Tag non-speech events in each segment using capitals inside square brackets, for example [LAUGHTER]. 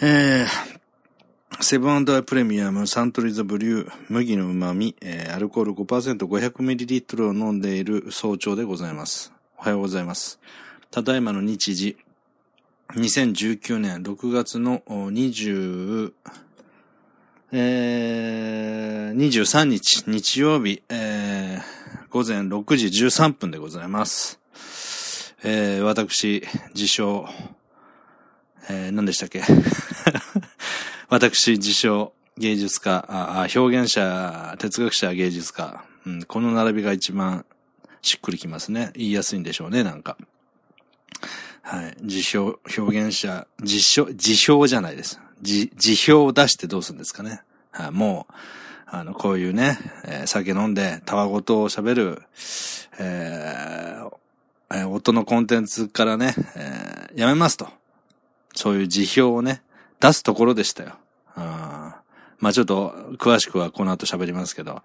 えー、セブンアイプレミアムサントリーザブリュー麦の旨味、えー、アルコール 5%500ml を飲んでいる早朝でございます。おはようございます。ただいまの日時、2019年6月の20、えー、23日、日曜日、えー、午前6時13分でございます。えー、私、自称、えー、何でしたっけ？[LAUGHS] 私、自称、芸術家あ、表現者、哲学者、芸術家、うん、この並びが一番しっくりきますね。言いやすいんでしょうね、なんか。はい。自称、表現者、自称、自称じゃないです。自、自表を出してどうするんですかね。はい。もう、あの、こういうね、えー、酒飲んで、たわごとを喋る、えー、えー、音のコンテンツからね、えー、やめますと。そういう辞表をね、出すところでしたよ。まあちょっと、詳しくはこの後喋りますけど、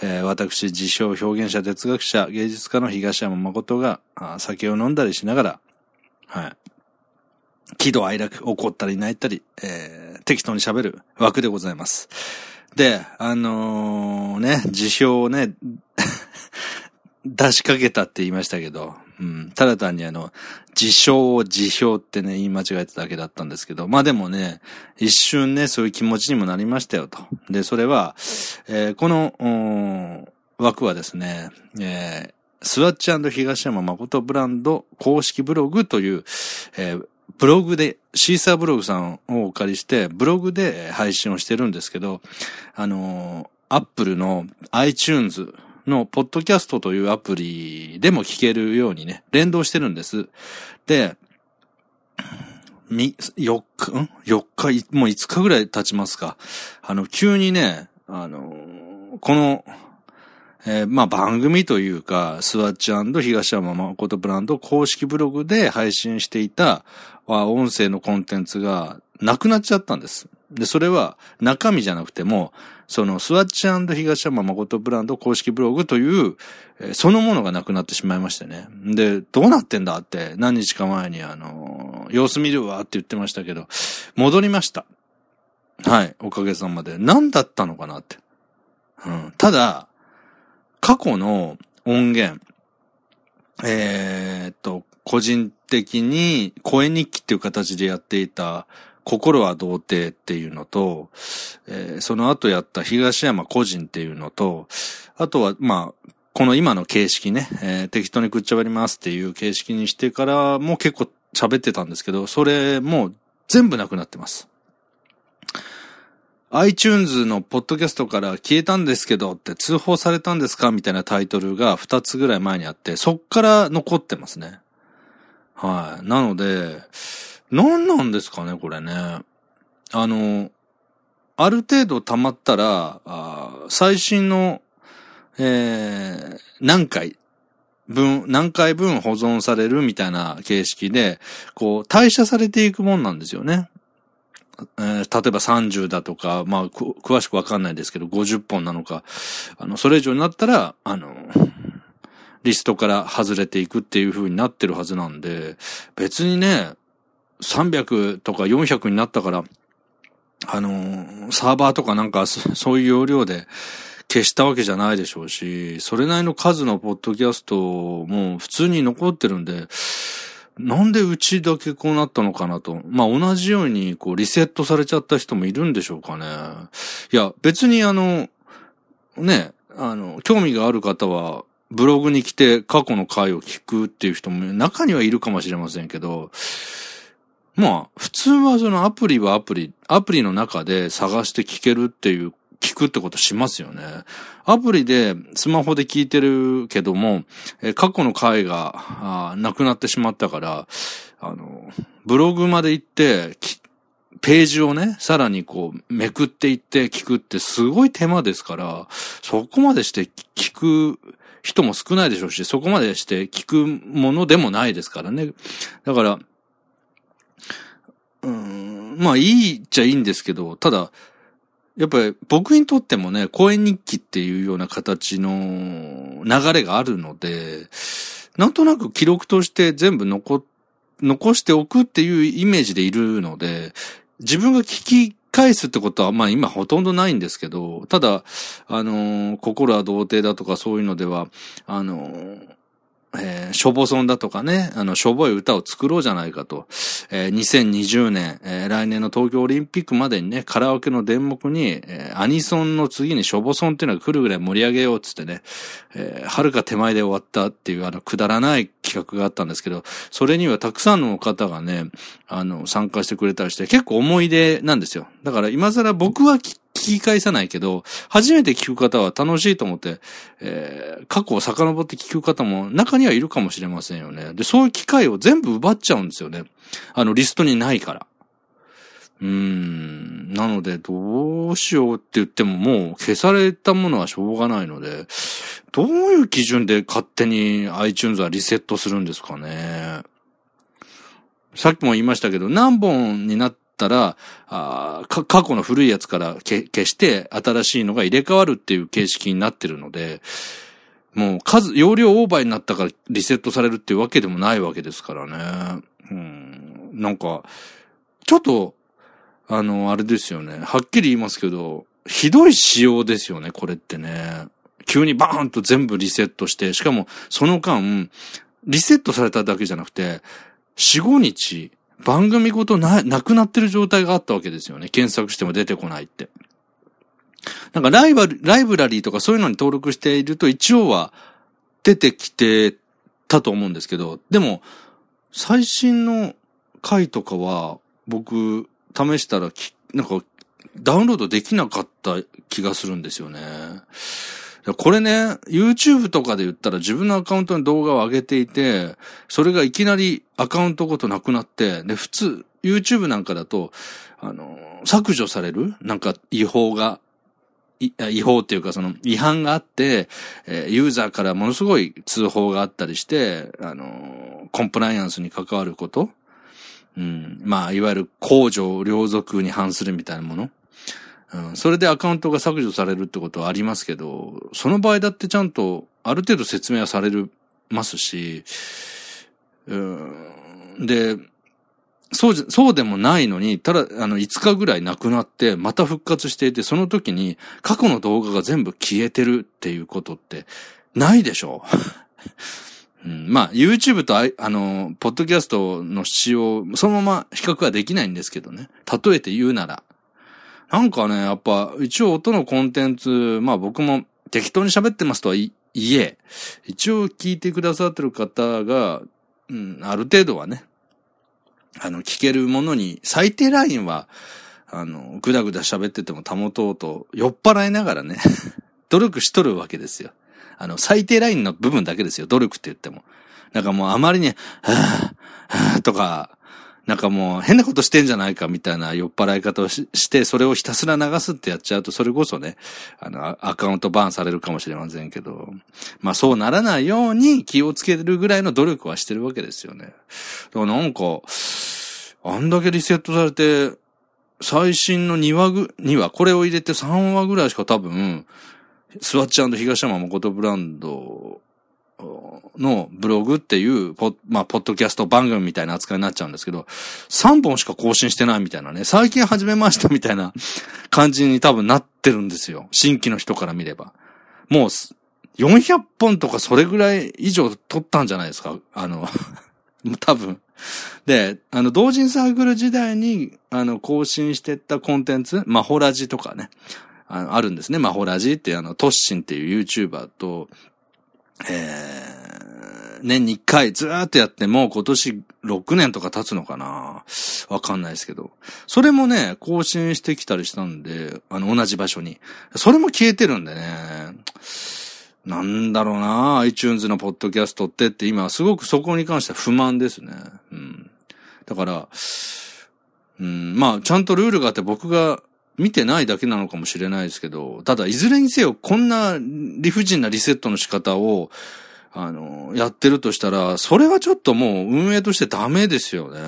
えー、私、自称表現者、哲学者、芸術家の東山誠が、酒を飲んだりしながら、はい。喜怒哀楽、怒ったり泣いたり、えー、適当に喋る枠でございます。で、あのー、ね、辞表をね、[LAUGHS] 出しかけたって言いましたけど、うん。ただ単にあの、自称を自表ってね、言い間違えただけだったんですけど、まあでもね、一瞬ね、そういう気持ちにもなりましたよと。で、それは、えー、この、枠はですね、えー、スワッチ東山誠ブランド公式ブログという、えー、ブログで、シーサーブログさんをお借りして、ブログで配信をしてるんですけど、あのアップルの iTunes のポッドキャストというアプリでも聞けるようにね、連動してるんです。で、み、4日、ん ?4 日、もう5日ぐらい経ちますか。あの、急にね、あの、この、えー、まあ番組というか、スワッチ東山誠ブランド公式ブログで配信していた、音声のコンテンツがなくなっちゃったんです。で、それは中身じゃなくても、そのスワッチ東山誠ブランド公式ブログという、えそのものがなくなってしまいましてね。で、どうなってんだって何日か前にあの、様子見るわって言ってましたけど、戻りました。はい、おかげさまで。何だったのかなって。うん。ただ、過去の音源、えー、っと、個人的に声日記っていう形でやっていた心は童貞っていうのと、えー、その後やった東山個人っていうのと、あとは、まあ、この今の形式ね、えー、適当にくっちゃべりますっていう形式にしてからも結構喋ってたんですけど、それも全部なくなってます。iTunes のポッドキャストから消えたんですけどって通報されたんですかみたいなタイトルが2つぐらい前にあって、そっから残ってますね。はい。なので、何なんですかね、これね。あの、ある程度溜まったら、あ最新の、えー、何回分、何回分保存されるみたいな形式で、こう、代謝されていくもんなんですよね。えー、例えば30だとか、まあ、詳しくわかんないですけど、50本なのか、あの、それ以上になったら、あの、リストから外れていくっていう風になってるはずなんで、別にね、300とか400になったから、あのサーバーとかなんかそういう容量で消したわけじゃないでしょうし、それなりの数のポッドキャストも普通に残ってるんで、なんでうちだけこうなったのかなと。まあ同じようにこうリセットされちゃった人もいるんでしょうかね。いや、別にあの、ね、あの、興味がある方は、ブログに来て過去の回を聞くっていう人も中にはいるかもしれませんけど、まあ、普通はそのアプリはアプリ、アプリの中で探して聞けるっていう、聞くってことしますよね。アプリで、スマホで聞いてるけども、え過去の回が、なくなってしまったから、あの、ブログまで行って、ページをね、さらにこう、めくっていって聞くってすごい手間ですから、そこまでして聞く人も少ないでしょうし、そこまでして聞くものでもないですからね。だから、うん、まあいいっちゃいいんですけど、ただ、やっぱり僕にとってもね、公演日記っていうような形の流れがあるので、なんとなく記録として全部残、残しておくっていうイメージでいるので、自分が聞き返すってことは、まあ今ほとんどないんですけど、ただ、あのー、心は童貞だとかそういうのでは、あのー、えー、しょぼそんだとかね、あの、しょぼい歌を作ろうじゃないかと、えー、2020年、えー、来年の東京オリンピックまでにね、カラオケの電目に、えー、アニソンの次にしょぼそんっていうのが来るぐらい盛り上げようっつってね、えー、遥か手前で終わったっていうあの、くだらない企画があったんですけど、それにはたくさんの方がね、あの、参加してくれたりして、結構思い出なんですよ。だから今更僕はきっ聞き返さないけど、初めて聞く方は楽しいと思って、えー、過去を遡って聞く方も中にはいるかもしれませんよね。で、そういう機会を全部奪っちゃうんですよね。あの、リストにないから。うーん。なので、どうしようって言ってももう消されたものはしょうがないので、どういう基準で勝手に iTunes はリセットするんですかね。さっきも言いましたけど、何本になっったら、あ過去の古いやつから消して新しいのが入れ替わるっていう形式になってるので、もう数、容量オーバーになったからリセットされるっていうわけでもないわけですからね。うん。なんか、ちょっと、あの、あれですよね。はっきり言いますけど、ひどい仕様ですよね、これってね。急にバーンと全部リセットして、しかもその間、リセットされただけじゃなくて、4、5日、番組ごとな、なくなってる状態があったわけですよね。検索しても出てこないって。なんかライバル、ライブラリーとかそういうのに登録していると一応は出てきてたと思うんですけど、でも、最新の回とかは僕試したらきなんかダウンロードできなかった気がするんですよね。これね、YouTube とかで言ったら自分のアカウントに動画を上げていて、それがいきなりアカウントごとなくなって、で、普通、YouTube なんかだと、あの、削除されるなんか違法が、違法っていうかその違反があって、えユーザーからものすごい通報があったりして、あの、コンプライアンスに関わること。うん。まあ、いわゆる公序良俗に反するみたいなもの。それでアカウントが削除されるってことはありますけど、その場合だってちゃんとある程度説明はされる、ますし、で、そうじゃ、そうでもないのに、ただ、あの、5日ぐらいなくなって、また復活していて、その時に過去の動画が全部消えてるっていうことって、ないでしょ？[LAUGHS] うん、まあ、YouTube とあ、あの、ポッドキャストの使用、そのまま比較はできないんですけどね。例えて言うなら。なんかね、やっぱ、一応音のコンテンツ、まあ僕も適当に喋ってますとはいえ、一応聞いてくださってる方が、うん、ある程度はね、あの、聞けるものに、最低ラインは、あの、ぐだぐだ喋ってても保とうと、酔っ払いながらね、[LAUGHS] 努力しとるわけですよ。あの、最低ラインの部分だけですよ、努力って言っても。なんかもうあまりに、はぁ、はぁとか、なんかもう変なことしてんじゃないかみたいな酔っ払い方をしして、それをひたすら流すってやっちゃうと、それこそね、あの、アカウントバーンされるかもしれませんけど、まあそうならないように気をつけるぐらいの努力はしてるわけですよね。だからなんか、あんだけリセットされて、最新の2話ぐ、2話、これを入れて3話ぐらいしか多分、スワッチ東山誠ブランドのブログっていう、ポまあ、ポッドキャスト番組みたいな扱いになっちゃうんですけど、3本しか更新してないみたいなね、最近始めましたみたいな感じに多分なってるんですよ。新規の人から見れば。もう、400本とかそれぐらい以上撮ったんじゃないですか？あの [LAUGHS] 多分。で、あの、同人サークル時代に、あの、更新してったコンテンツ、マホラジとかね、ああるんですね。マホラジってあの、トッシンっていう YouTuber と、えー、年に1回ずーっとやっても今年6年とか経つのかなわかんないですけど。それもね、更新してきたりしたんで、あの、同じ場所に。それも消えてるんでね。なんだろうな iTunes のポッドキャストってって今すごくそこに関しては不満ですね。うん。だから、うん、まあ、ちゃんとルールがあって僕が見てないだけなのかもしれないですけど、ただ、いずれにせよ、こんな理不尽なリセットの仕方を、あの、やってるとしたら、それはちょっともう運営としてダメですよね。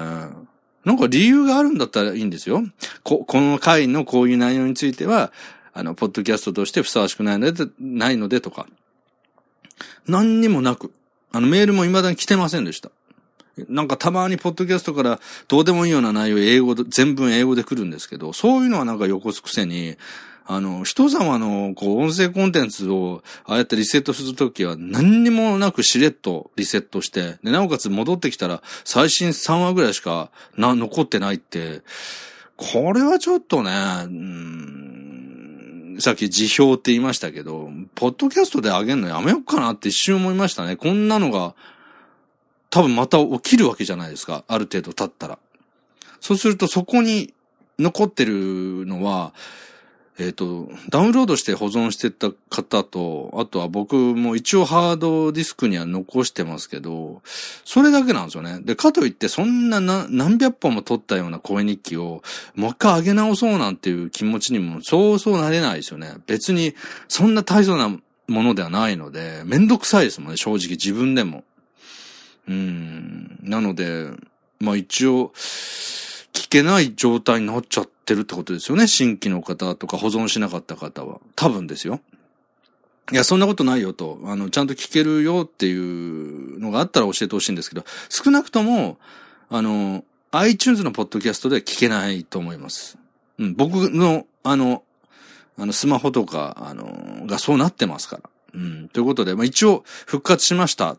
なんか理由があるんだったらいいんですよ。こ、この回のこういう内容については、あの、ポッドキャストとしてふさわしくないので、ないのでとか。何にもなく。あの、メールも未だに来てませんでした。なんかたまにポッドキャストからどうでもいいような内容英語で、全文英語で来るんですけど、そういうのはなんか横すくせに、あの、人様の、こう、音声コンテンツを、ああやってリセットするときは、何にもなくしれっとリセットして、で、なおかつ戻ってきたら、最新3話ぐらいしか、な、残ってないって、これはちょっとね、うん、さっき辞表って言いましたけど、ポッドキャストで上げるのやめようかなって一瞬思いましたね。こんなのが、多分また起きるわけじゃないですか。ある程度経ったら。そうするとそこに残ってるのは、えっ、ー、と、ダウンロードして保存してた方と、あとは僕も一応ハードディスクには残してますけど、それだけなんですよね。で、かといってそんな何百本も撮ったような声日記をもう一回上げ直そうなんていう気持ちにもそうそうなれないですよね。別にそんな大層なものではないので、めんどくさいですもんね、正直自分でも。うん。なので、まあ一応、聞けない状態になっちゃってるってことですよね。新規の方とか保存しなかった方は。多分ですよ。いや、そんなことないよと。あの、ちゃんと聞けるよっていうのがあったら教えてほしいんですけど、少なくとも、あの、iTunes のポッドキャストでは聞けないと思います。うん、僕の、あの、あの、スマホとか、あの、がそうなってますから。うん、ということで、まあ、一応、復活しました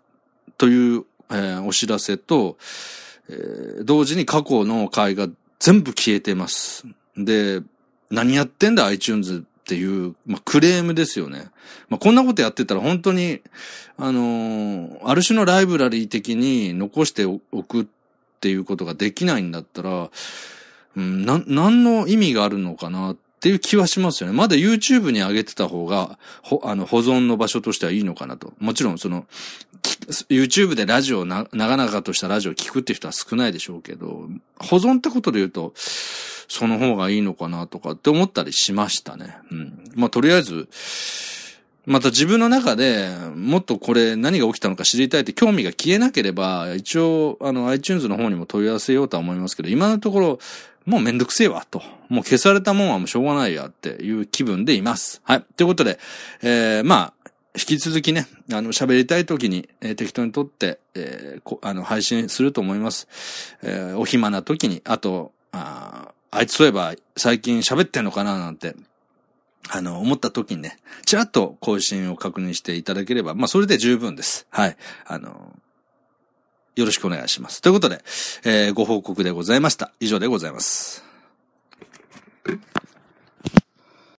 という、えー、お知らせと、えー、同時に過去の回が全部消えてます。で、何やってんだ iTunes っていう、まあ、クレームですよね。まあ、こんなことやってたら本当に、あのー、ある種のライブラリー的に残しておくっていうことができないんだったら、うん、な、何の意味があるのかなっっていう気はしますよね。まだ YouTube に上げてた方が、ほ、あの、保存の場所としてはいいのかなと。もちろん、その、YouTube でラジオな、長々としたラジオを聞くって人は少ないでしょうけど、保存ってことで言うと、その方がいいのかなとかって思ったりしましたね。うん。まあ、とりあえず、また自分の中でもっとこれ何が起きたのか知りたいって興味が消えなければ、一応、あの iTunes の方にも問い合わせようとは思いますけど、今のところ、もうめんどくせえわ、と。もう消されたもんはもうしょうがないやっていう気分でいます。はい。ということで、えー、まあ、引き続きね、あの、喋りたい時に、えー、適当に撮って、えー、あの、配信すると思います。えー、お暇な時に、あと、ああいつそういえば最近喋ってんのかななんて、あの、思った時にね、ちらっと更新を確認していただければ、まあ、それで十分です。はい。あの、よろしくお願いします。ということで、えー、ご報告でございました。以上でございます。